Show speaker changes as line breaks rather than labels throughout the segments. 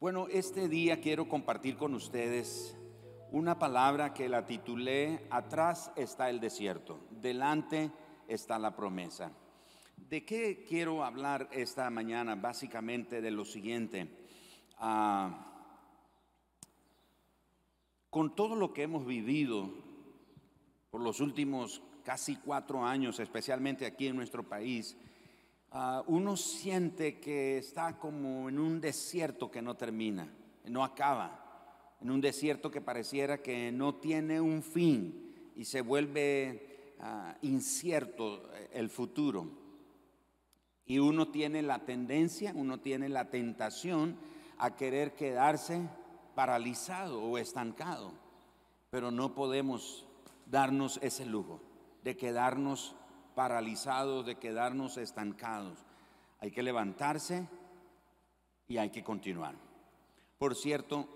Bueno, este día quiero compartir con ustedes una palabra que la titulé Atrás está el desierto, delante está la promesa. ¿De qué quiero hablar esta mañana? Básicamente de lo siguiente. Ah, con todo lo que hemos vivido por los últimos casi cuatro años, especialmente aquí en nuestro país, Ah, uno siente que está como en un desierto que no termina, no acaba, en un desierto que pareciera que no tiene un fin y se vuelve ah, incierto eh, el futuro. Y uno tiene la tendencia, uno tiene la tentación a querer quedarse paralizado o estancado, pero no podemos darnos ese lujo de quedarnos paralizados, de quedarnos estancados. Hay que levantarse y hay que continuar. Por cierto,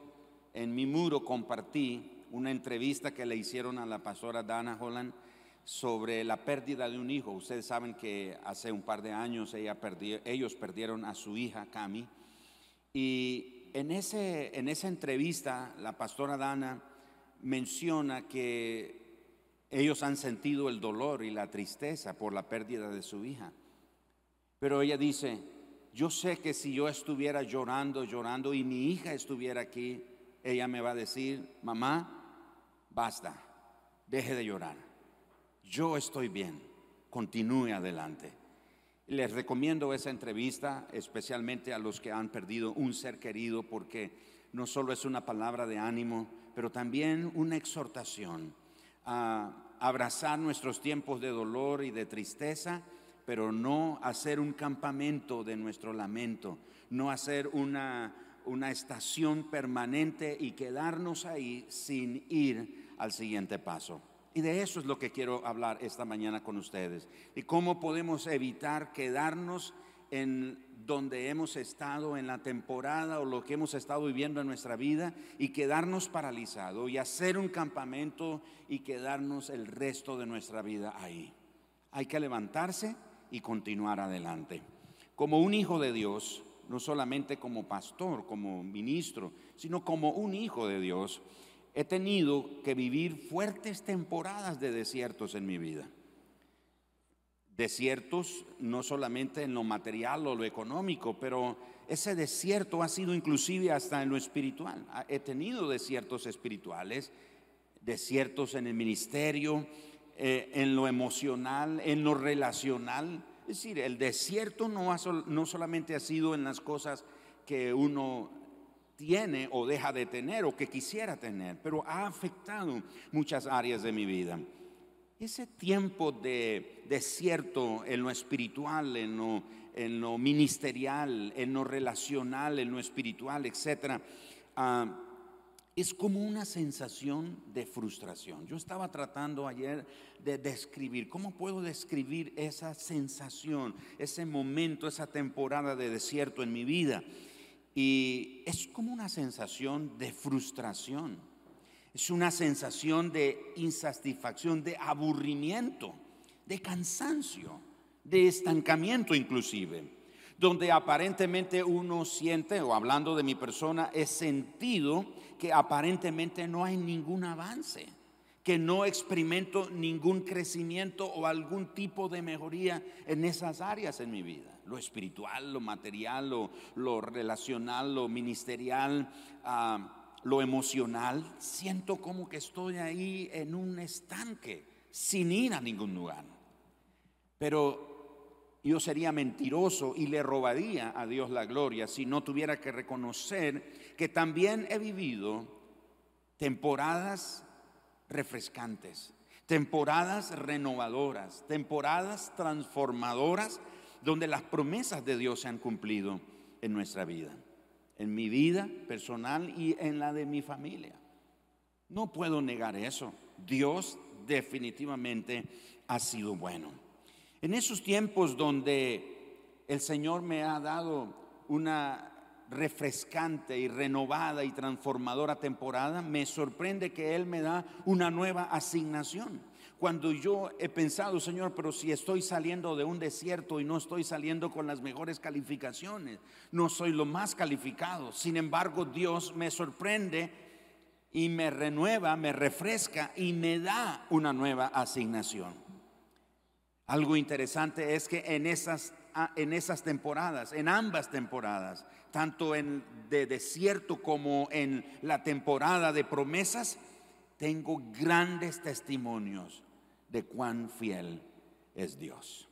en mi muro compartí una entrevista que le hicieron a la pastora Dana Holland sobre la pérdida de un hijo. Ustedes saben que hace un par de años ella ellos perdieron a su hija Cami. Y en, ese, en esa entrevista la pastora Dana menciona que ellos han sentido el dolor y la tristeza por la pérdida de su hija. Pero ella dice, yo sé que si yo estuviera llorando, llorando y mi hija estuviera aquí, ella me va a decir, mamá, basta, deje de llorar. Yo estoy bien, continúe adelante. Les recomiendo esa entrevista, especialmente a los que han perdido un ser querido, porque no solo es una palabra de ánimo, pero también una exhortación a abrazar nuestros tiempos de dolor y de tristeza, pero no hacer un campamento de nuestro lamento, no hacer una, una estación permanente y quedarnos ahí sin ir al siguiente paso. Y de eso es lo que quiero hablar esta mañana con ustedes. Y cómo podemos evitar quedarnos en donde hemos estado en la temporada o lo que hemos estado viviendo en nuestra vida y quedarnos paralizados y hacer un campamento y quedarnos el resto de nuestra vida ahí. Hay que levantarse y continuar adelante. Como un hijo de Dios, no solamente como pastor, como ministro, sino como un hijo de Dios, he tenido que vivir fuertes temporadas de desiertos en mi vida desiertos no solamente en lo material o lo económico, pero ese desierto ha sido inclusive hasta en lo espiritual. He tenido desiertos espirituales, desiertos en el ministerio, eh, en lo emocional, en lo relacional. Es decir, el desierto no, no solamente ha sido en las cosas que uno tiene o deja de tener o que quisiera tener, pero ha afectado muchas áreas de mi vida ese tiempo de desierto en lo espiritual, en lo, en lo ministerial, en lo relacional, en lo espiritual, etc., ah, es como una sensación de frustración. Yo estaba tratando ayer de describir, ¿cómo puedo describir esa sensación, ese momento, esa temporada de desierto en mi vida? Y es como una sensación de frustración es una sensación de insatisfacción, de aburrimiento, de cansancio, de estancamiento inclusive, donde aparentemente uno siente, o hablando de mi persona, he sentido que aparentemente no hay ningún avance, que no experimento ningún crecimiento o algún tipo de mejoría en esas áreas en mi vida, lo espiritual, lo material, lo, lo relacional, lo ministerial. Ah, lo emocional, siento como que estoy ahí en un estanque, sin ir a ningún lugar. Pero yo sería mentiroso y le robaría a Dios la gloria si no tuviera que reconocer que también he vivido temporadas refrescantes, temporadas renovadoras, temporadas transformadoras donde las promesas de Dios se han cumplido en nuestra vida en mi vida personal y en la de mi familia. No puedo negar eso. Dios definitivamente ha sido bueno. En esos tiempos donde el Señor me ha dado una refrescante y renovada y transformadora temporada, me sorprende que Él me da una nueva asignación. Cuando yo he pensado, Señor, pero si estoy saliendo de un desierto y no estoy saliendo con las mejores calificaciones, no soy lo más calificado. Sin embargo, Dios me sorprende y me renueva, me refresca y me da una nueva asignación. Algo interesante es que en esas, en esas temporadas, en ambas temporadas, tanto en de desierto como en la temporada de promesas, tengo grandes testimonios de cuán fiel es Dios.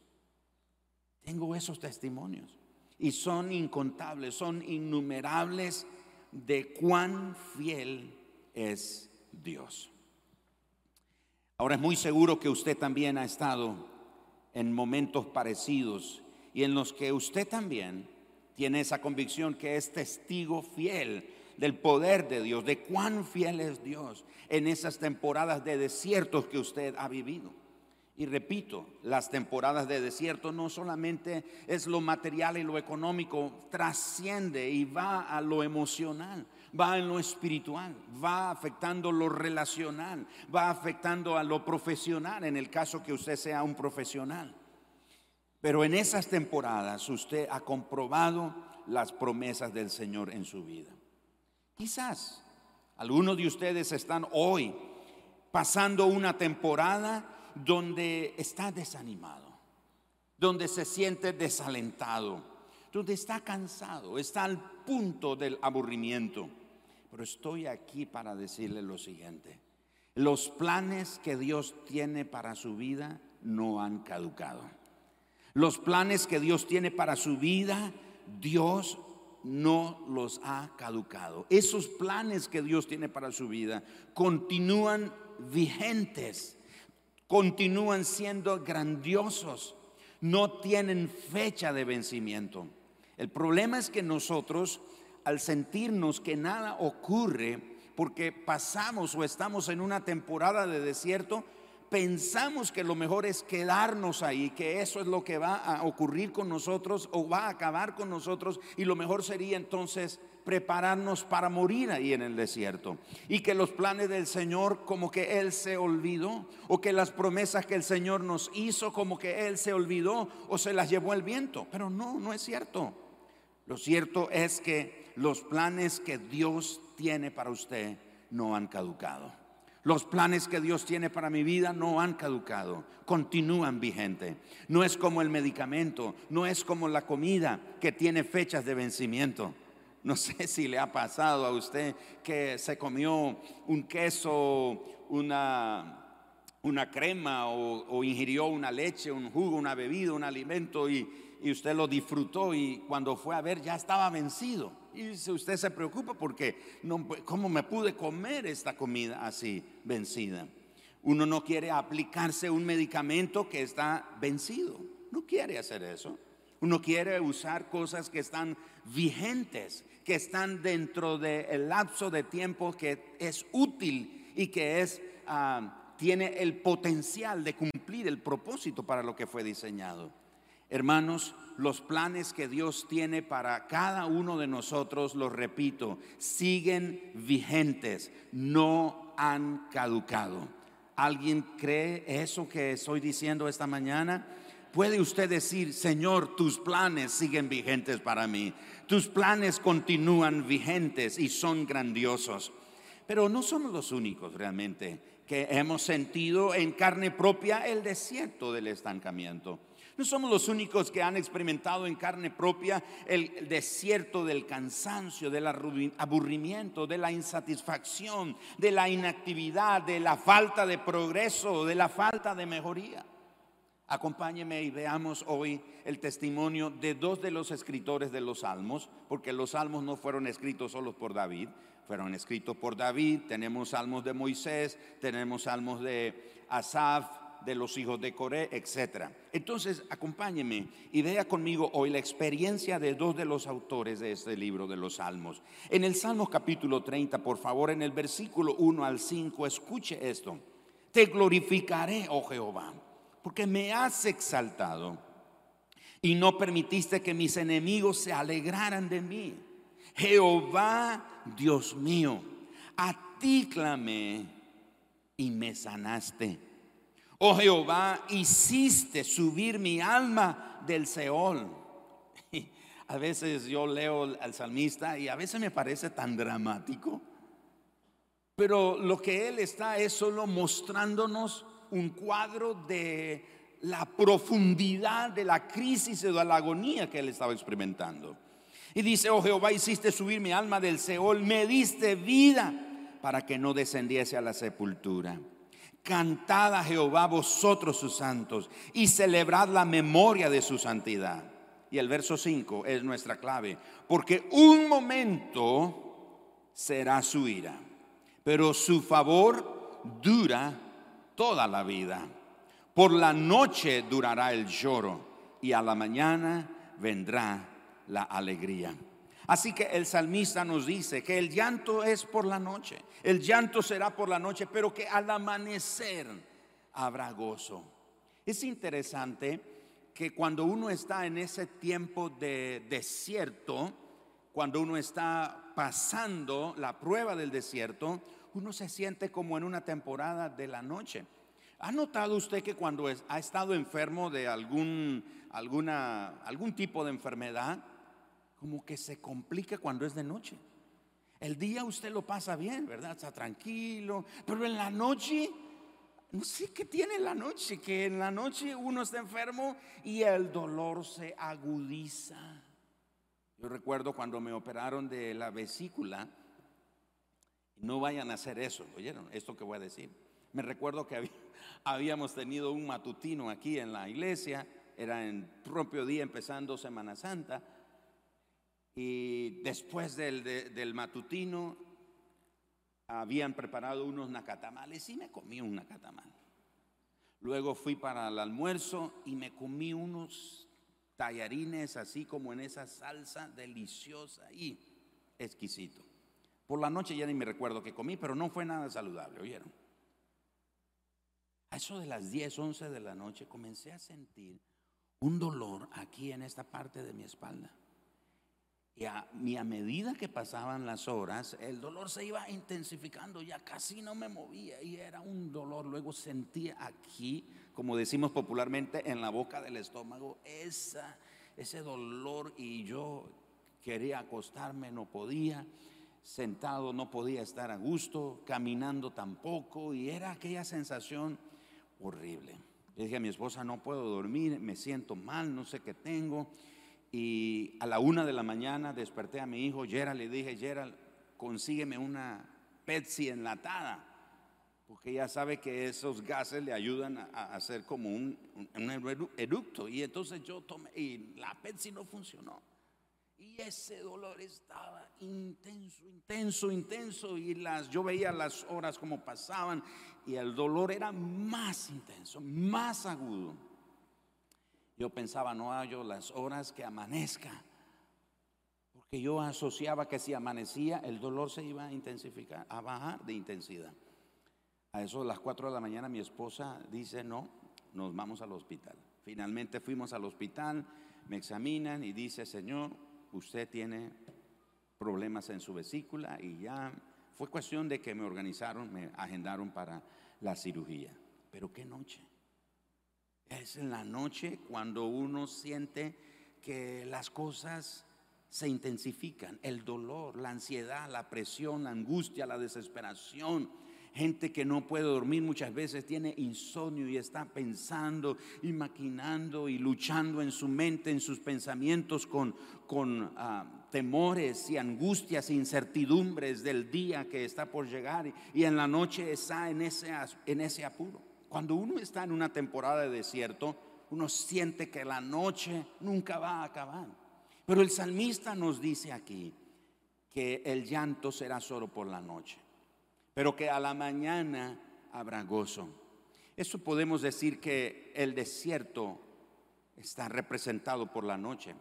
Tengo esos testimonios y son incontables, son innumerables de cuán fiel es Dios. Ahora es muy seguro que usted también ha estado en momentos parecidos y en los que usted también tiene esa convicción que es testigo fiel del poder de Dios, de cuán fiel es Dios en esas temporadas de desiertos que usted ha vivido. Y repito, las temporadas de desierto no solamente es lo material y lo económico, trasciende y va a lo emocional, va en lo espiritual, va afectando lo relacional, va afectando a lo profesional en el caso que usted sea un profesional. Pero en esas temporadas usted ha comprobado las promesas del Señor en su vida. Quizás algunos de ustedes están hoy pasando una temporada donde está desanimado, donde se siente desalentado, donde está cansado, está al punto del aburrimiento. Pero estoy aquí para decirle lo siguiente. Los planes que Dios tiene para su vida no han caducado. Los planes que Dios tiene para su vida, Dios no los ha caducado. Esos planes que Dios tiene para su vida continúan vigentes, continúan siendo grandiosos, no tienen fecha de vencimiento. El problema es que nosotros, al sentirnos que nada ocurre, porque pasamos o estamos en una temporada de desierto, pensamos que lo mejor es quedarnos ahí, que eso es lo que va a ocurrir con nosotros o va a acabar con nosotros y lo mejor sería entonces prepararnos para morir ahí en el desierto. Y que los planes del Señor como que Él se olvidó o que las promesas que el Señor nos hizo como que Él se olvidó o se las llevó el viento. Pero no, no es cierto. Lo cierto es que los planes que Dios tiene para usted no han caducado. Los planes que Dios tiene para mi vida no han caducado, continúan vigentes. No es como el medicamento, no es como la comida que tiene fechas de vencimiento. No sé si le ha pasado a usted que se comió un queso, una, una crema o, ingirió una leche, un jugo, una bebida, un alimento y usted lo disfrutó y cuando fue a ver ya estaba vencido. Y usted se preocupa porque no, ¿cómo me pude comer esta comida así vencida? Uno no quiere aplicarse un medicamento que está vencido. No quiere hacer eso. Uno quiere usar cosas que están vigentes, que están dentro del lapso de tiempo que es útil y que es, ah, tiene el potencial de cumplir el propósito para lo que fue diseñado. Hermanos, los planes que Dios tiene para cada uno de nosotros, los repito, siguen vigentes, no han caducado. ¿Alguien cree eso que estoy diciendo esta mañana? Puede usted decir, Señor, tus planes siguen vigentes para mí. Tus planes continúan vigentes y son grandiosos. Pero no somos los únicos realmente que hemos sentido en carne propia el desierto del estancamiento. No somos los únicos que han experimentado en carne propia el desierto del cansancio, del aburrimiento, de la insatisfacción, de la inactividad, de la falta de progreso, de la falta de mejoría. Acompáñeme y veamos hoy el testimonio de dos de los escritores de los salmos, porque los salmos no fueron escritos solo por David, fueron escritos por David, tenemos salmos de Moisés, tenemos salmos de Asaf, de los hijos de Coré, etc. Entonces, acompáñeme y vea conmigo hoy la experiencia de dos de los autores de este libro de los Salmos. En el Salmo capítulo 30, por favor, en el versículo 1 al 5, escuche esto. Te glorificaré, oh Jehová, porque me has exaltado y no permitiste que mis enemigos se alegraran de mí. Jehová, Dios mío, a ti clamé y me sanaste. Oh Jehová, hiciste subir mi alma del Seol. A veces yo leo al salmista y a veces me parece tan dramático. Pero lo que él está es solo mostrándonos un cuadro de la profundidad de la crisis o de la agonía que él estaba experimentando. Y dice, oh Jehová, hiciste subir mi alma del Seol, me diste vida para que no descendiese a la sepultura. Cantad a Jehová vosotros sus santos y celebrad la memoria de su santidad. Y el verso 5 es nuestra clave, porque un momento será su ira, pero su favor dura toda la vida. Por la noche durará el lloro y a la mañana vendrá la alegría. Así que el salmista nos dice que el llanto es por la noche, el llanto será por la noche, pero que al amanecer habrá gozo. Es interesante que cuando uno está en ese tiempo de desierto, cuando uno está pasando la prueba del desierto, uno se siente como en una temporada de la noche. ¿Ha notado usted que cuando ha estado enfermo de algún, alguna, algún tipo de enfermedad, como que se complica cuando es de noche? El día usted lo pasa bien, ¿verdad? Está tranquilo, pero en la noche, no sé qué tiene la noche, que en la noche uno está enfermo y el dolor se agudiza. Yo recuerdo cuando me operaron de la vesícula, no vayan a hacer eso, ¿oyeron? Esto que voy a decir. Me recuerdo que habíamos tenido un matutino aquí en la iglesia, era en propio día empezando Semana Santa, y después del, del matutino habían preparado unos nacatamales y me comí un nacatamal. Luego fui para el almuerzo y me comí unos tallarines así como en esa salsa deliciosa y exquisito. Por la noche ya ni me recuerdo que comí, pero no fue nada saludable, ¿oyeron? A eso de las 10, 11 de la noche comencé a sentir un dolor aquí en esta parte de mi espalda. Y a, medida que pasaban las horas, el dolor se iba intensificando, ya casi no me movía y era un dolor. Luego sentía aquí, como decimos popularmente, en la boca del estómago, esa, ese dolor y yo quería acostarme, no podía sentado no podía estar a gusto, caminando tampoco, y era aquella sensación horrible. Le dije a mi esposa, no puedo dormir, me siento mal, no sé qué tengo. Y a la una de la mañana desperté a mi hijo, Gerald, le dije, Gerald, consígueme una Pepsi enlatada, porque ya sabe que esos gases le ayudan a, hacer como un, un, eructo. Y entonces yo tomé, y la Pepsi no funcionó. Y ese dolor estaba intenso, intenso, intenso. Y las, yo veía las horas como pasaban y el dolor era más intenso, más agudo. Yo pensaba, no hallo las horas que amanezca. Porque yo asociaba que si amanecía, el dolor se iba a intensificar, a bajar de intensidad. A eso de las 4 de la mañana mi esposa dice, no, nos vamos al hospital. Finalmente fuimos al hospital, me examinan y dice, Señor, usted tiene problemas en su vesícula y ya fue cuestión de que me organizaron, me agendaron para la cirugía. Pero qué noche. Es en la noche cuando uno siente que las cosas se intensifican, el dolor, la ansiedad, la presión, la angustia, la desesperación, gente que no puede dormir muchas veces tiene insomnio y está pensando y maquinando y luchando en su mente, en sus pensamientos con, con ah, temores y angustias e incertidumbres del día que está por llegar y, en la noche está en ese, en ese apuro. Cuando uno está en una temporada de desierto, uno siente que la noche nunca va a acabar. Pero el salmista nos dice aquí que el llanto será solo por la noche pero que a la mañana habrá gozo. Eso podemos decir que el desierto está representado por la noche.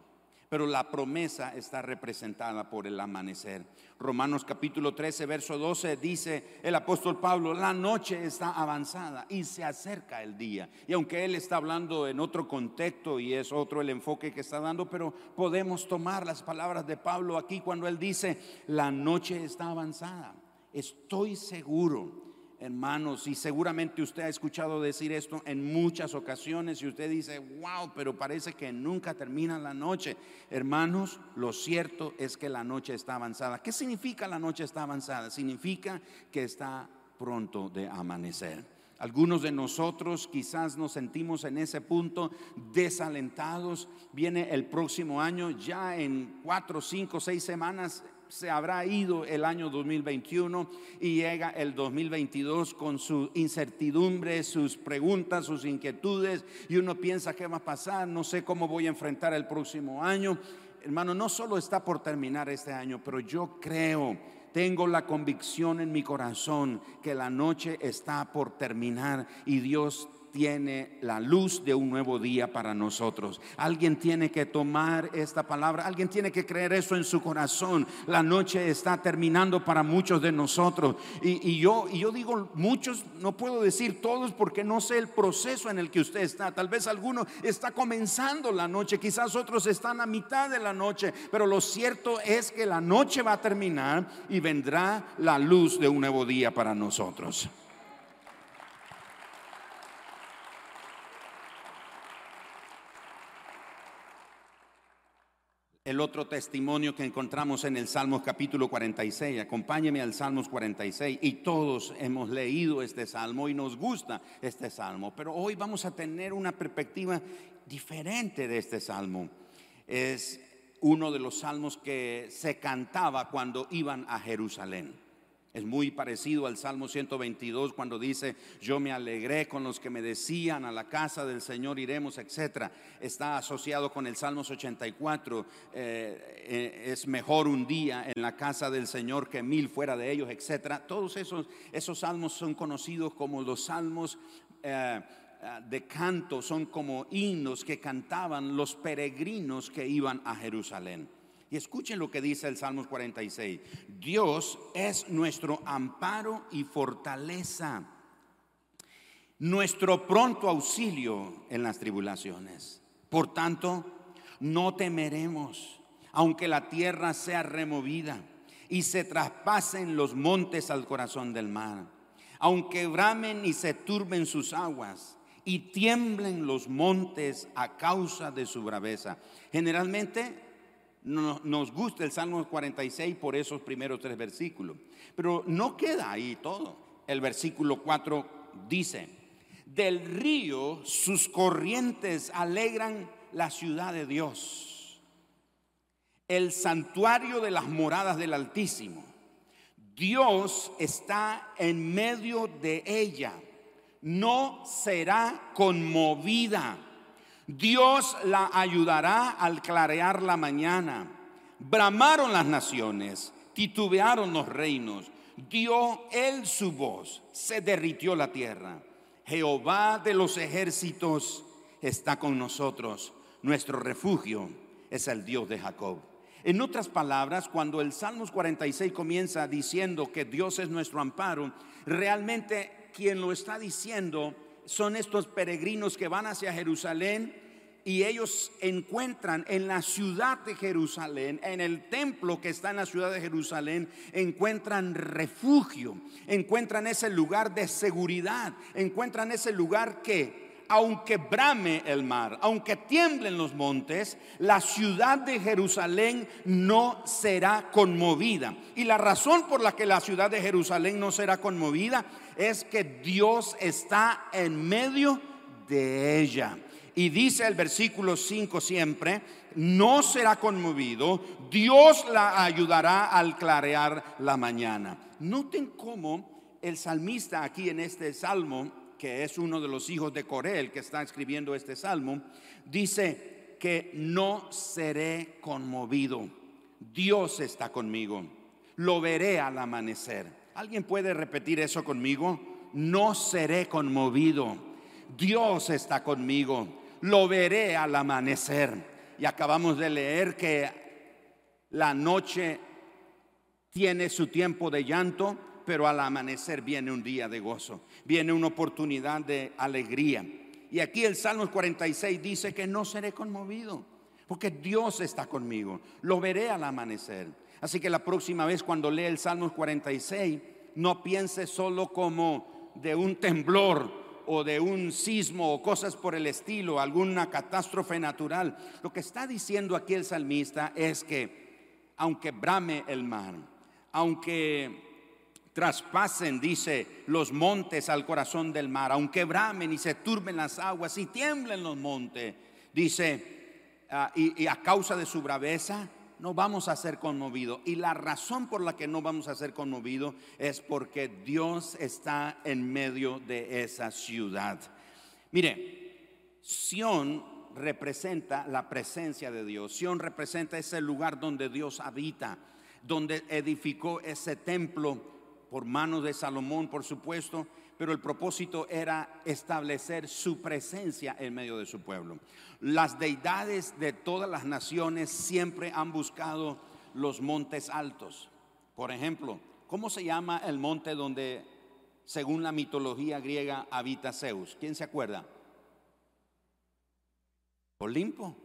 Pero la promesa está representada por el amanecer. Romanos capítulo 13, verso 12 dice el apóstol Pablo, la noche está avanzada y se acerca el día. Y aunque él está hablando en otro contexto y es otro el enfoque que está dando, pero podemos tomar las palabras de Pablo aquí cuando él dice, la noche está avanzada. Estoy seguro hermanos, y seguramente usted ha escuchado decir esto en muchas ocasiones y usted dice, wow, pero parece que nunca termina la noche. Hermanos, lo cierto es que la noche está avanzada. ¿Qué significa la noche está avanzada? Significa que está pronto de amanecer. Algunos de nosotros quizás nos sentimos en ese punto desalentados. Viene el próximo año, ya en cuatro, cinco, seis semanas se habrá ido el año 2021 y llega el 2022 con su incertidumbre, sus preguntas, sus inquietudes y uno piensa qué va a pasar, no sé cómo voy a enfrentar el próximo año. Hermano, no solo está por terminar este año, pero yo creo tengo la convicción en mi corazón que la noche está por terminar y Dios tiene la luz de un nuevo día para nosotros. Alguien tiene que tomar esta palabra, alguien tiene que creer eso en su corazón. La noche está terminando para muchos de nosotros. Y, yo, yo digo muchos, no puedo decir todos porque no sé el proceso en el que usted está. Tal vez alguno está comenzando la noche, quizás otros están a mitad de la noche, pero lo cierto es que la noche va a terminar y vendrá la luz de un nuevo día para nosotros. El otro testimonio que encontramos en el Salmos capítulo 46. Acompáñeme al Salmos 46 y todos hemos leído este salmo y nos gusta este salmo, pero hoy vamos a tener una perspectiva diferente de este salmo. Es uno de los salmos que se cantaba cuando iban a Jerusalén. Es muy parecido al Salmo 122 cuando dice, yo me alegré con los que me decían, a la casa del Señor iremos, etc. Está asociado con el Salmo 84, eh, eh, es mejor un día en la casa del Señor que mil fuera de ellos, etc. Todos esos, esos salmos son conocidos como los salmos eh, de canto, son como himnos que cantaban los peregrinos que iban a Jerusalén. Y escuchen lo que dice el Salmos 46. Dios es nuestro amparo y fortaleza, nuestro pronto auxilio en las tribulaciones. Por tanto, no temeremos, aunque la tierra sea removida y se traspasen los montes al corazón del mar, aunque bramen y se turben sus aguas y tiemblen los montes a causa de su braveza. Generalmente nos gusta el Salmo 46 por esos primeros tres versículos. Pero no queda ahí todo. El versículo 4 dice, del río sus corrientes alegran la ciudad de Dios, el santuario de las moradas del Altísimo. Dios está en medio de ella, no será conmovida Dios la ayudará al clarear la mañana. Bramaron las naciones, titubearon los reinos, dio él su voz, se derritió la tierra. Jehová de los ejércitos está con nosotros, nuestro refugio es el Dios de Jacob. En otras palabras, cuando el Salmos 46 comienza diciendo que Dios es nuestro amparo, realmente quien lo está diciendo son estos peregrinos que van hacia Jerusalén y ellos encuentran en la ciudad de Jerusalén, en el templo que está en la ciudad de Jerusalén, encuentran refugio, encuentran ese lugar de seguridad, encuentran ese lugar que aunque brame el mar, aunque tiemblen los montes, la ciudad de Jerusalén no será conmovida. Y la razón por la que la ciudad de Jerusalén no será conmovida es que Dios está en medio de ella. Y dice el versículo 5 siempre, no será conmovido, Dios la ayudará al clarear la mañana. Noten cómo el salmista aquí en este salmo que es uno de los hijos de Coré, el que está escribiendo este salmo, dice que no seré conmovido. Dios está conmigo. Lo veré al amanecer. ¿Alguien puede repetir eso conmigo? No seré conmovido. Dios está conmigo. Lo veré al amanecer. y acabamos de leer que la noche tiene su tiempo de llanto, pero al amanecer viene un día de gozo, viene una oportunidad de alegría. Y aquí el Salmo 46 dice que no seré conmovido, porque Dios está conmigo, lo veré al amanecer. Así que la próxima vez cuando lea el Salmo 46, no piense solo como de un temblor o de un sismo o cosas por el estilo, alguna catástrofe natural. Lo que está diciendo aquí el salmista es que aunque brame el mar, aunque traspasen, dice, los montes al corazón del mar, aunque bramen y se turben las aguas y tiemblen los montes, dice, ah, y a causa de su braveza, no vamos a ser conmovidos. Y la razón por la que no vamos a ser conmovidos es porque Dios está en medio de esa ciudad. Mire, Sión representa la presencia de Dios. Sión representa ese lugar donde Dios habita, donde edificó ese templo por manos de Salomón, por supuesto, pero el propósito era establecer su presencia en medio de su pueblo. Las deidades de todas las naciones siempre han buscado los montes altos. Por ejemplo, ¿cómo se llama el monte donde, según la mitología griega, habita Zeus? ¿Quién se acuerda? Olimpo.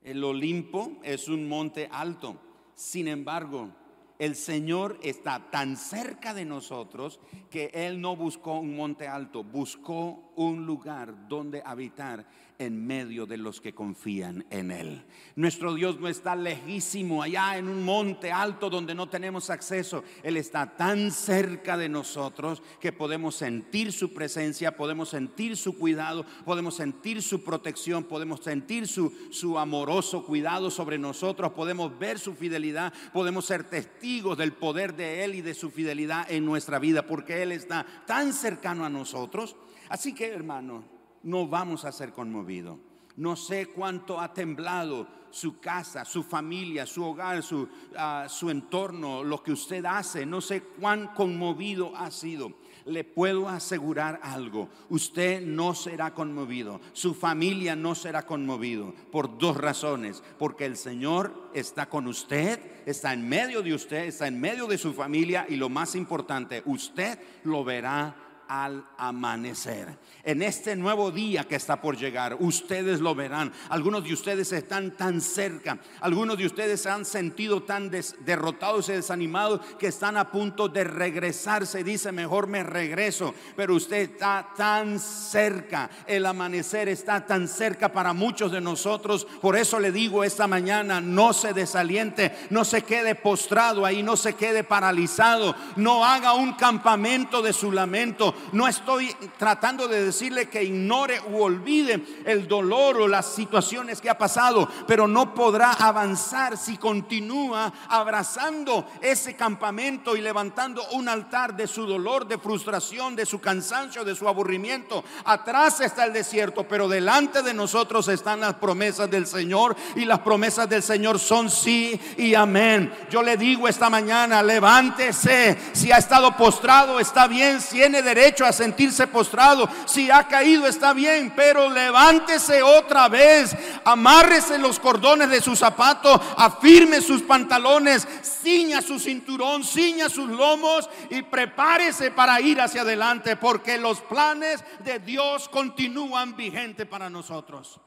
El Olimpo es un monte alto. Sin embargo, el Señor está tan cerca de nosotros que Él no buscó un monte alto, buscó un lugar donde habitar en medio de los que confían en Él. Nuestro Dios no está lejísimo allá en un monte alto donde no tenemos acceso. Él está tan cerca de nosotros que podemos sentir su presencia, podemos sentir su cuidado, podemos sentir su protección, podemos sentir su, su amoroso cuidado sobre nosotros, podemos ver su fidelidad, podemos ser testigos del poder de Él y de su fidelidad en nuestra vida, porque Él está tan cercano a nosotros. Así que hermano, no vamos a ser conmovidos. No sé cuánto ha temblado su casa, su familia, su hogar, su, ah, su entorno, lo que usted hace. No sé cuán conmovido ha sido le puedo asegurar algo, usted no será conmovido, su familia no será conmovido por dos razones, porque el Señor está con usted, está en medio de usted, está en medio de su familia y lo más importante, usted lo verá al amanecer. En este nuevo día que está por llegar, ustedes lo verán. Algunos de ustedes están tan cerca, algunos de ustedes se han sentido tan derrotados y desanimados que están a punto de regresarse. Dice, mejor me regreso, pero usted está tan cerca. El amanecer está tan cerca para muchos de nosotros. Por eso le digo esta mañana, no se desaliente, no se quede postrado ahí, no se quede paralizado, no haga un campamento de su lamento no estoy tratando de decirle que ignore u olvide el dolor o las situaciones que ha pasado, pero no podrá avanzar si continúa abrazando ese campamento y levantando un altar de su dolor, de frustración, de su cansancio, de su aburrimiento. Atrás está el desierto, pero delante de nosotros están las promesas del Señor y las promesas del Señor son sí y amén. Yo le digo esta mañana, levántese. Si ha estado postrado, está bien, tiene derecho a sentirse postrado. Si ha caído está bien, pero levántese otra vez. Amárrese los cordones de su zapato, afirme sus pantalones, ciña su cinturón, ciña sus lomos y prepárese para ir hacia adelante, porque los planes de Dios continúan vigentes para nosotros.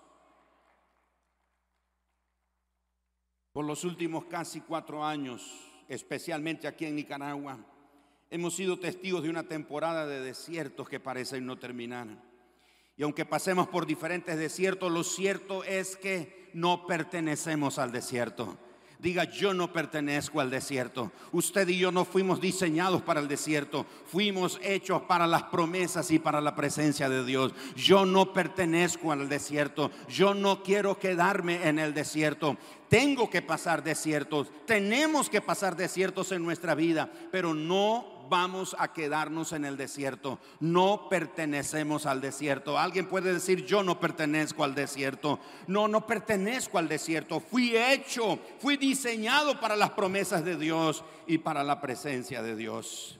Por los últimos casi cuatro años, especialmente aquí en Nicaragua, Hemos sido testigos de una temporada de desiertos que parecen no terminar. Y aunque pasemos por diferentes desiertos, lo cierto es que no pertenecemos al desierto. Diga, yo no pertenezco al desierto. Usted y yo no fuimos diseñados para el desierto. Fuimos hechos para las promesas y para la presencia de Dios. Yo no pertenezco al desierto. Yo no quiero quedarme en el desierto. Tengo que pasar desiertos. Tenemos que pasar desiertos en nuestra vida. Pero no vamos a quedarnos en el desierto. No pertenecemos al desierto. Alguien puede decir, yo no pertenezco al desierto. No, no pertenezco al desierto. Fui hecho, fui diseñado para las promesas de Dios y para la presencia de Dios.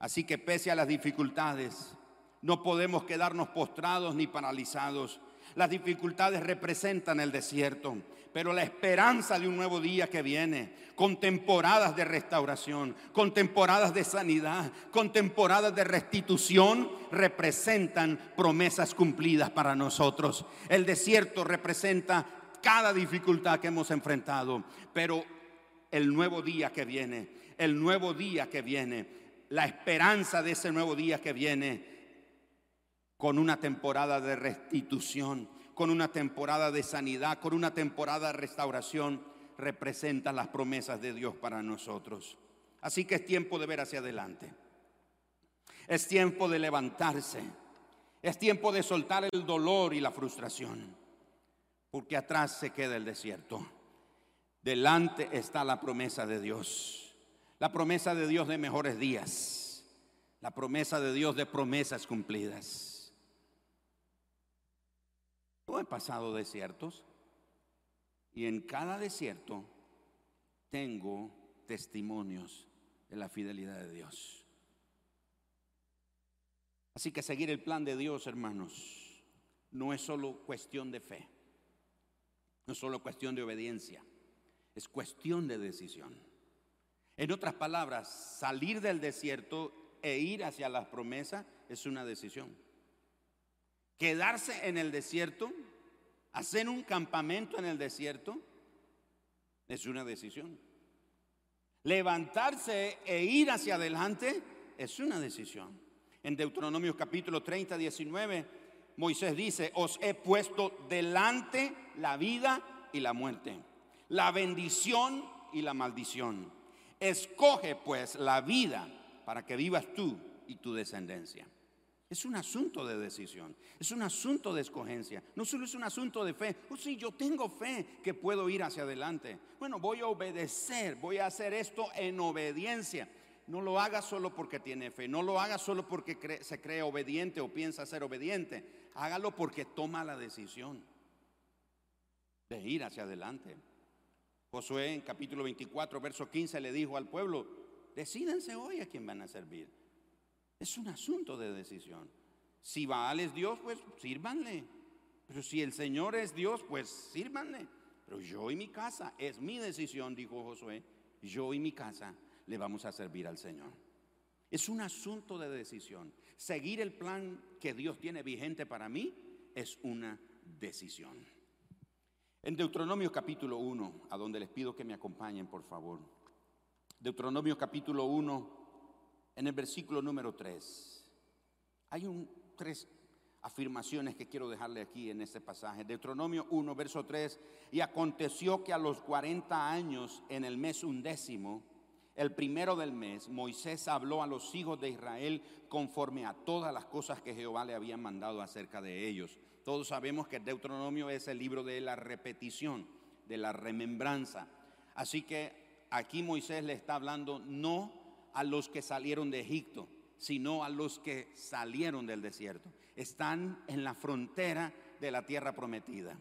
Así que pese a las dificultades, no podemos quedarnos postrados ni paralizados. Las dificultades representan el desierto, pero la esperanza de un nuevo día que viene, con temporadas de restauración, con temporadas de sanidad, con temporadas de restitución, representan promesas cumplidas para nosotros. El desierto representa cada dificultad que hemos enfrentado, pero el nuevo día que viene, el nuevo día que viene, la esperanza de ese nuevo día que viene, con una temporada de restitución, con una temporada de sanidad, con una temporada de restauración, representa las promesas de Dios para nosotros. Así que es tiempo de ver hacia adelante. Es tiempo de levantarse. Es tiempo de soltar el dolor y la frustración. Porque atrás se queda el desierto. Delante está la promesa de Dios. La promesa de Dios de mejores días. La promesa de Dios de promesas cumplidas. Yo he pasado desiertos y en cada desierto tengo testimonios de la fidelidad de Dios. Así que seguir el plan de Dios, hermanos, no es solo cuestión de fe, no es solo cuestión de obediencia, es cuestión de decisión. En otras palabras, salir del desierto e ir hacia las promesas es una decisión. Quedarse en el desierto, hacer un campamento en el desierto, es una decisión. Levantarse e ir hacia adelante es una decisión. En Deuteronomio capítulo 30, 19, Moisés dice, os he puesto delante la vida y la muerte, la bendición y la maldición. Escoge pues la vida para que vivas tú y tu descendencia. Es un asunto de decisión, es un asunto de escogencia, no solo es un asunto de fe. Oh, sí, yo tengo fe que puedo ir hacia adelante. Bueno, voy a obedecer, voy a hacer esto en obediencia. No lo haga solo porque tiene fe, no lo haga solo porque se cree obediente o piensa ser obediente. Hágalo porque toma la decisión de ir hacia adelante. Josué en capítulo 24, verso 15 le dijo al pueblo, decídense hoy a quién van a servir. Es un asunto de decisión. Si Baal es Dios, pues sírvanle. Pero si el Señor es Dios, pues sírvanle. Pero yo y mi casa, es mi decisión, dijo Josué, yo y mi casa le vamos a servir al Señor. Es un asunto de decisión. Seguir el plan que Dios tiene vigente para mí es una decisión. En Deuteronomio capítulo 1, a donde les pido que me acompañen, por favor. Deuteronomio capítulo 1, en el versículo número 3. Hay tres afirmaciones que quiero dejarle aquí en este pasaje. Deuteronomio 1, verso 3. Y aconteció que a los 40 años, en el mes undécimo, el primero del mes, Moisés habló a los hijos de Israel conforme a todas las cosas que Jehová le había mandado acerca de ellos. Todos sabemos que Deuteronomio es el libro de la repetición, de la remembranza. Así que aquí Moisés le está hablando no a los que salieron de Egipto, sino a los que salieron del desierto. Están en la frontera de la tierra prometida.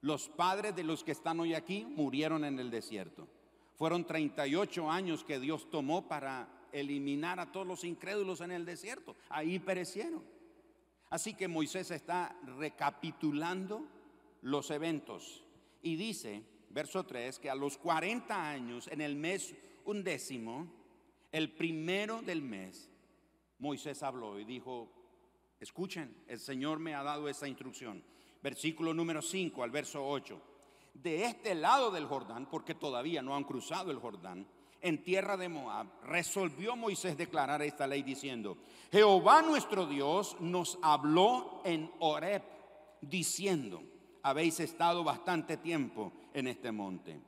Los padres de los que están hoy aquí murieron en el desierto. Fueron 38 años que Dios tomó para eliminar a todos los incrédulos en el desierto. Ahí perecieron. Así que Moisés está recapitulando los eventos y dice, verso 3, que a los 40 años, en el mes undécimo, el primero del mes, Moisés habló y dijo, escuchen, el Señor me ha dado esa instrucción. Versículo número 5 al verso 8. De este lado del Jordán, porque todavía no han cruzado el Jordán, en tierra de Moab, resolvió Moisés declarar esta ley diciendo, Jehová nuestro Dios nos habló en Horeb, diciendo, habéis estado bastante tiempo en este monte.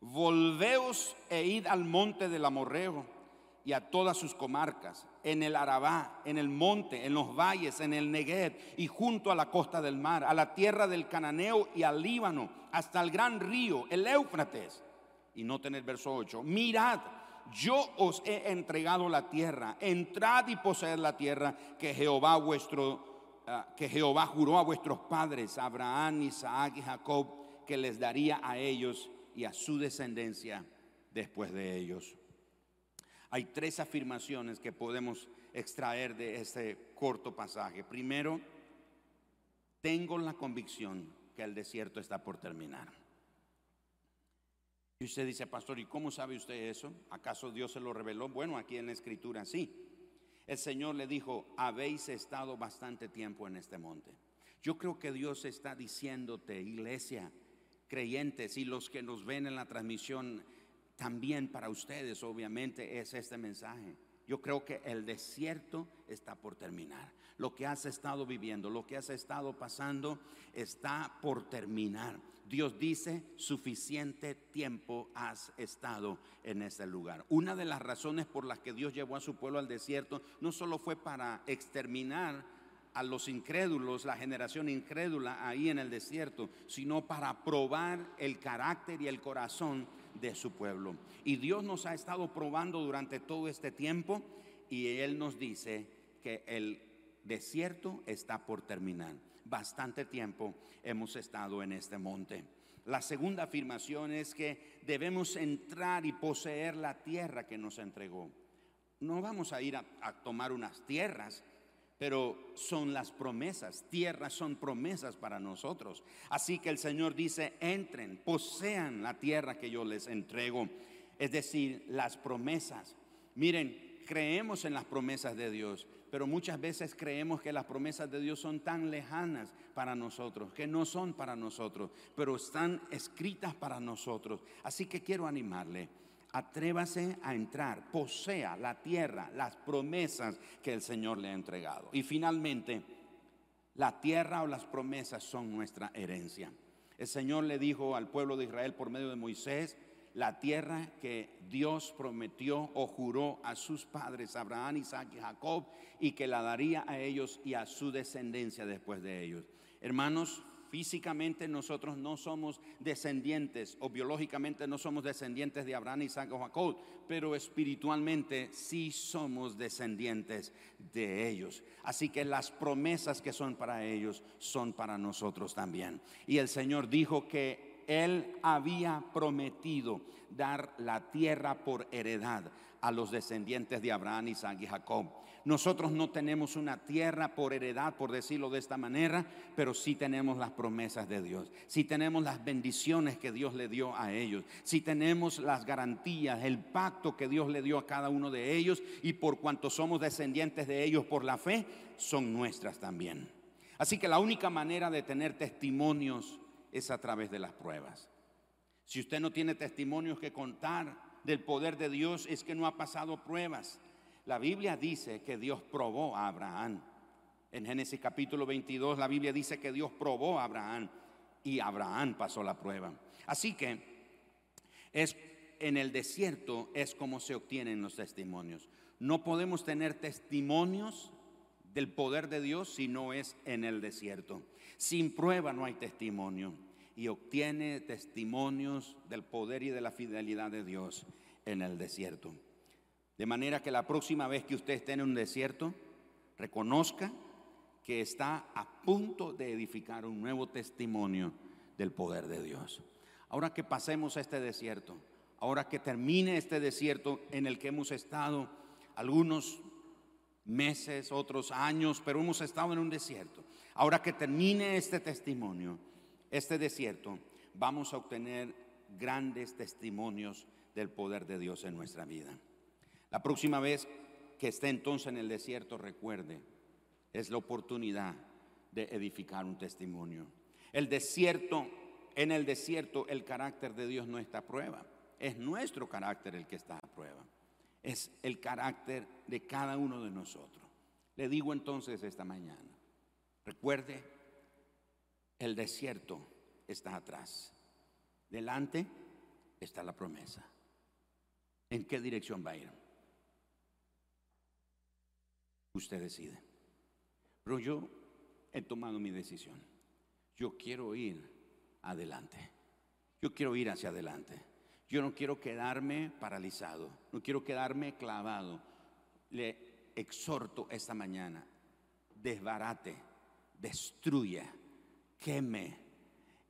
Volveos e id al monte del Amorreo y a todas sus comarcas, en el Arabá, en el monte, en los valles, en el Negev y junto a la costa del mar, a la tierra del Cananeo y al Líbano, hasta el gran río, el Éufrates. Y no tener verso 8, mirad, yo os he entregado la tierra, entrad y poseed la tierra que Jehová vuestro, ah, que Jehová juró a vuestros padres, Abraham, Isaac y Jacob, que les daría a ellos y a su descendencia después de ellos. Hay tres afirmaciones que podemos extraer de este corto pasaje. Primero, tengo la convicción que el desierto está por terminar. Y usted dice, pastor, ¿y cómo sabe usted eso? ¿Acaso Dios se lo reveló? Bueno, aquí en la escritura sí. El Señor le dijo, habéis estado bastante tiempo en este monte. Yo creo que Dios está diciéndote, iglesia, creyentes y los que nos ven en la transmisión, también para ustedes obviamente es este mensaje. Yo creo que el desierto está por terminar. Lo que has estado viviendo, lo que has estado pasando, está por terminar. Dios dice, suficiente tiempo has estado en ese lugar. Una de las razones por las que Dios llevó a su pueblo al desierto no solo fue para exterminar a los incrédulos, la generación incrédula ahí en el desierto, sino para probar el carácter y el corazón de su pueblo. Y Dios nos ha estado probando durante todo este tiempo y Él nos dice que el desierto está por terminar bastante tiempo hemos estado en este monte. La segunda afirmación es que debemos entrar y poseer la tierra que nos entregó. No vamos a ir a, tomar unas tierras, pero son las promesas. Tierras son promesas para nosotros. Así que el Señor dice, entren, posean la tierra que yo les entrego. Es decir, las promesas. Miren, creemos en las promesas de Dios, pero muchas veces creemos que las promesas de Dios son tan lejanas para nosotros, que no son para nosotros, pero están escritas para nosotros. Así que quiero animarle. Atrévase a entrar, posea la tierra, las promesas que el Señor le ha entregado. Y finalmente, la tierra o las promesas son nuestra herencia. El Señor le dijo al pueblo de Israel por medio de Moisés, la tierra que Dios prometió o juró a sus padres, Abraham, Isaac y Jacob, y que la daría a ellos y a su descendencia después de ellos. Hermanos, físicamente nosotros no somos descendientes o biológicamente no somos descendientes de Abraham, Isaac o Jacob, pero espiritualmente sí somos descendientes de ellos. Así que las promesas que son para ellos son para nosotros también. Y el Señor dijo que él había prometido dar la tierra por heredad a los descendientes de Abraham, Isaac y Jacob. Nosotros no tenemos una tierra por heredad, por decirlo de esta manera, pero sí tenemos las promesas de Dios, sí tenemos las bendiciones que Dios le dio a ellos, sí tenemos las garantías, el pacto que Dios le dio a cada uno de ellos y por cuanto somos descendientes de ellos por la fe, son nuestras también. Así que la única manera de tener testimonios es a través de las pruebas. Si usted no tiene testimonios que contar del poder de Dios, es que no ha pasado pruebas. La Biblia dice que Dios probó a Abraham. En Génesis capítulo 22 la Biblia dice que Dios probó a Abraham y Abraham pasó la prueba. Así que es en el desierto es como se obtienen los testimonios. No podemos tener testimonios del poder de Dios si no es en el desierto. Sin prueba no hay testimonio. Y obtiene testimonios del poder y de la fidelidad de Dios en el desierto. De manera que la próxima vez que usted esté en un desierto, reconozca que está a punto de edificar un nuevo testimonio del poder de Dios. Ahora que pasemos a este desierto, ahora que termine este desierto en el que hemos estado algunos meses, otros años, pero hemos estado en un desierto. Ahora que termine este testimonio, este desierto, vamos a obtener grandes testimonios del poder de Dios en nuestra vida. La próxima vez que esté entonces en el desierto, recuerde, es la oportunidad de edificar un testimonio. El desierto, en el desierto, el carácter de Dios no está a prueba. Es nuestro carácter el que está a prueba. Es el carácter de cada uno de nosotros. Le digo entonces esta mañana, Recuerde, el desierto está atrás. Delante está la promesa. ¿En qué dirección va a ir? Usted decide. Pero yo he tomado mi decisión. Yo quiero ir adelante. Yo quiero ir hacia adelante. Yo no quiero quedarme paralizado. No quiero quedarme clavado. Le exhorto esta mañana. Desbarate destruya, queme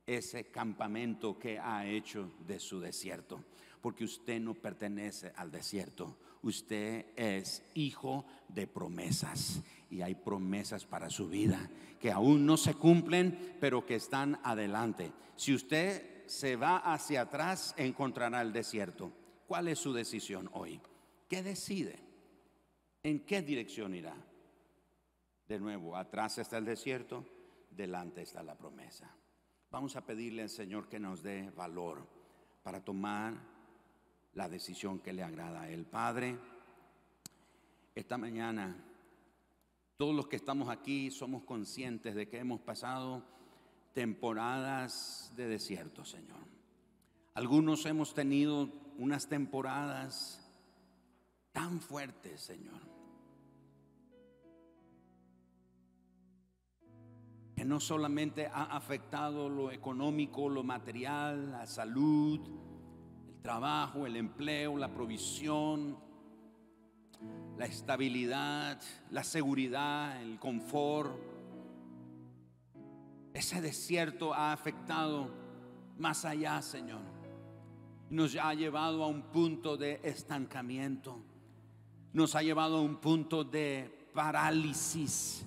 ese campamento que ha hecho de su desierto, porque usted no pertenece al desierto, Usted es hijo de promesas y hay promesas para su vida que aún no se cumplen, pero que están adelante. Si usted se va hacia atrás, encontrará el desierto. ¿Cuál es su decisión hoy? ¿Qué decide? ¿En qué dirección irá? De nuevo, atrás está el desierto, delante está la promesa. Vamos a pedirle al Señor que nos dé valor para tomar la decisión que le agrada a Él. Padre, esta mañana todos los que estamos aquí somos conscientes de que hemos pasado temporadas de desierto, Señor. Algunos hemos tenido unas temporadas tan fuertes, Señor. No solamente ha afectado lo económico, lo material, la salud, el trabajo, el empleo, la provisión, la estabilidad, la seguridad, el confort. Ese desierto ha afectado más allá, Señor. Nos ha llevado a un punto de estancamiento. Nos ha llevado a un punto de parálisis,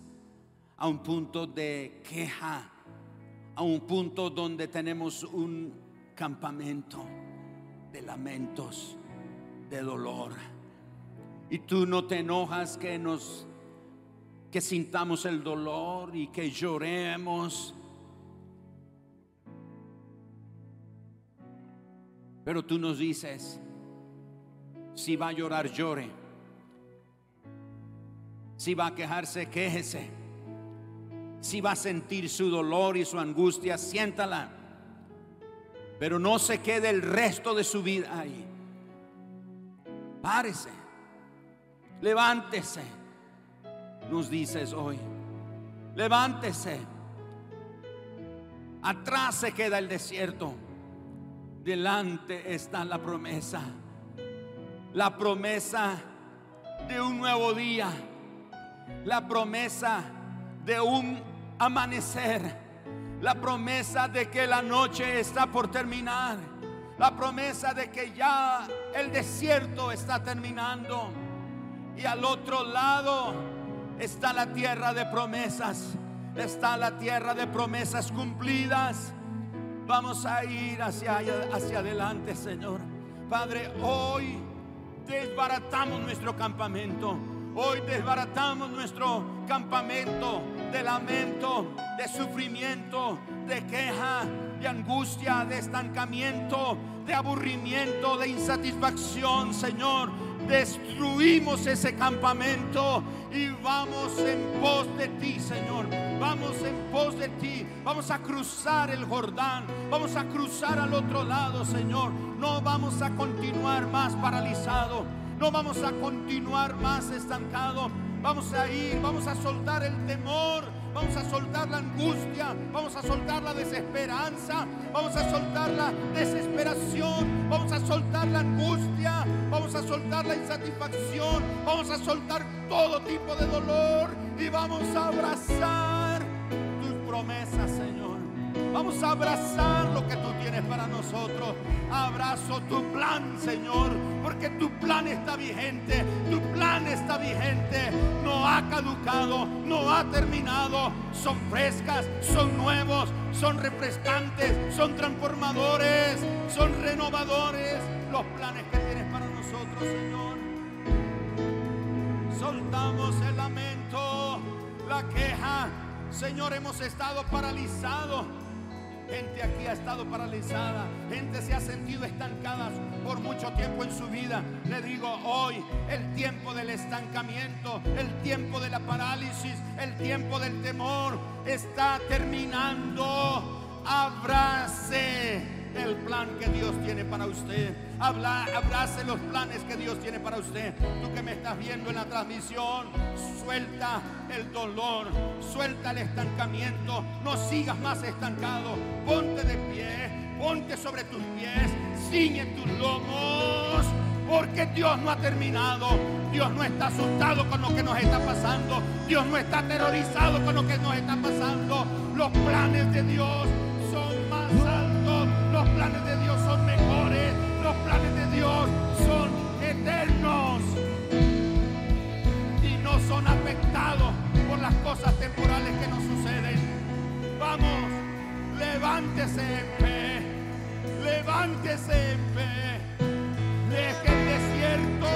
a un punto de queja, a un punto donde tenemos un campamento de lamentos, de dolor y tú no te enojas que nos que sintamos el dolor y que lloremos. Pero tú nos dices, si va a llorar, llore. Si va a quejarse, quéjese. Si va a sentir su dolor y su angustia, siéntala. Pero no se quede el resto de su vida ahí. Párese Levántese, nos dices hoy. Levántese. Atrás se queda el desierto. Delante está la promesa. La promesa de un nuevo día. La promesa de un amanecer. La promesa de que la noche está por terminar. La promesa de que ya el desierto está terminando y al otro lado está la tierra de promesas. Está la tierra de promesas cumplidas. Vamos a ir hacia, hacia adelante, Señor. Padre, hoy desbaratamos nuestro campamento. Hoy desbaratamos nuestro campamento de lamento, de sufrimiento, de queja, de angustia, de estancamiento, de aburrimiento, de insatisfacción, Señor destruimos ese campamento y vamos en pos de ti, Señor. Vamos en pos de ti. Vamos a cruzar el Jordán. Vamos a cruzar al otro lado, Señor. No vamos a continuar más paralizado. No vamos a continuar más estancado. Vamos a ir, vamos a soltar el temor vamos a soltar la angustia, vamos a soltar la desesperanza, vamos a soltar la desesperación, vamos a soltar la angustia, vamos a soltar la insatisfacción, vamos a soltar todo tipo de dolor y vamos a abrazar tus promesas, Señor. Vamos a abrazar lo que tú tienes para nosotros. Abrazo tu plan, Señor, porque tu plan está vigente. Tu plan está vigente. No ha caducado, no ha terminado. Son frescas, son nuevos, son refrescantes, son transformadores, son renovadores. Los planes que tienes para nosotros, Señor. Soltamos el lamento, la queja. Señor, hemos estado paralizados Gente aquí ha estado paralizada. Gente se ha sentido estancada por mucho tiempo en su vida. Le digo hoy, el tiempo del estancamiento, el tiempo de la parálisis, el tiempo del temor está terminando. Abrace el plan que Dios tiene para usted. Habla, abrace los planes que Dios tiene para usted. Tú que me estás viendo en la transmisión, suelta el dolor, suelta el estancamiento. No sigas más estancado. Ponte de pie, ponte sobre tus pies, ciñe tus lomos. Porque Dios no ha terminado. Dios no está asustado con lo que nos está pasando. Dios no está aterrorizado con lo que nos está pasando. Los planes de Dios son más altos. Los planes de Dios son mejores, los planes de Dios son eternos y no son afectados por las cosas temporales que nos suceden. Vamos, levántese en fe, levántese en fe, deje el desierto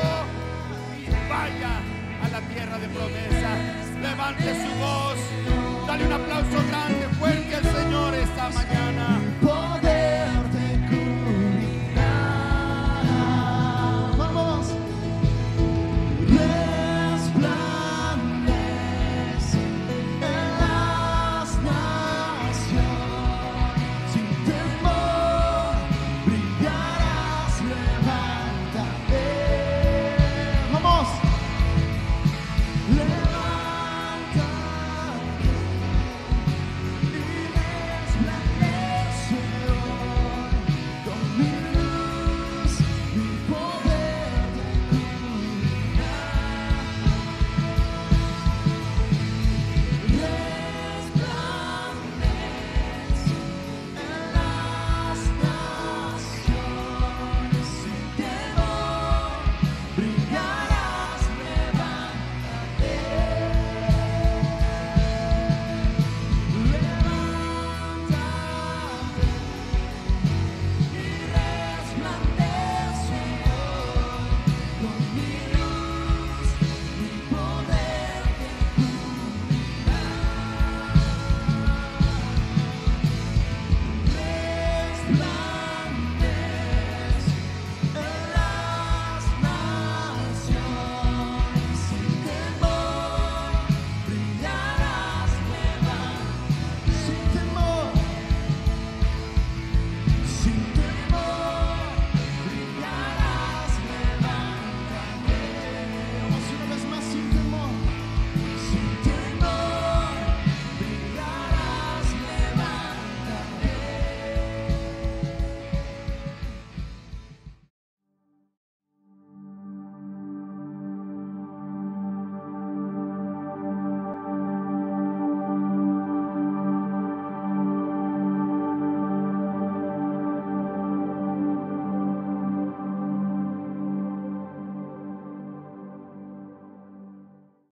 y vaya a la tierra de promesa, levante su voz.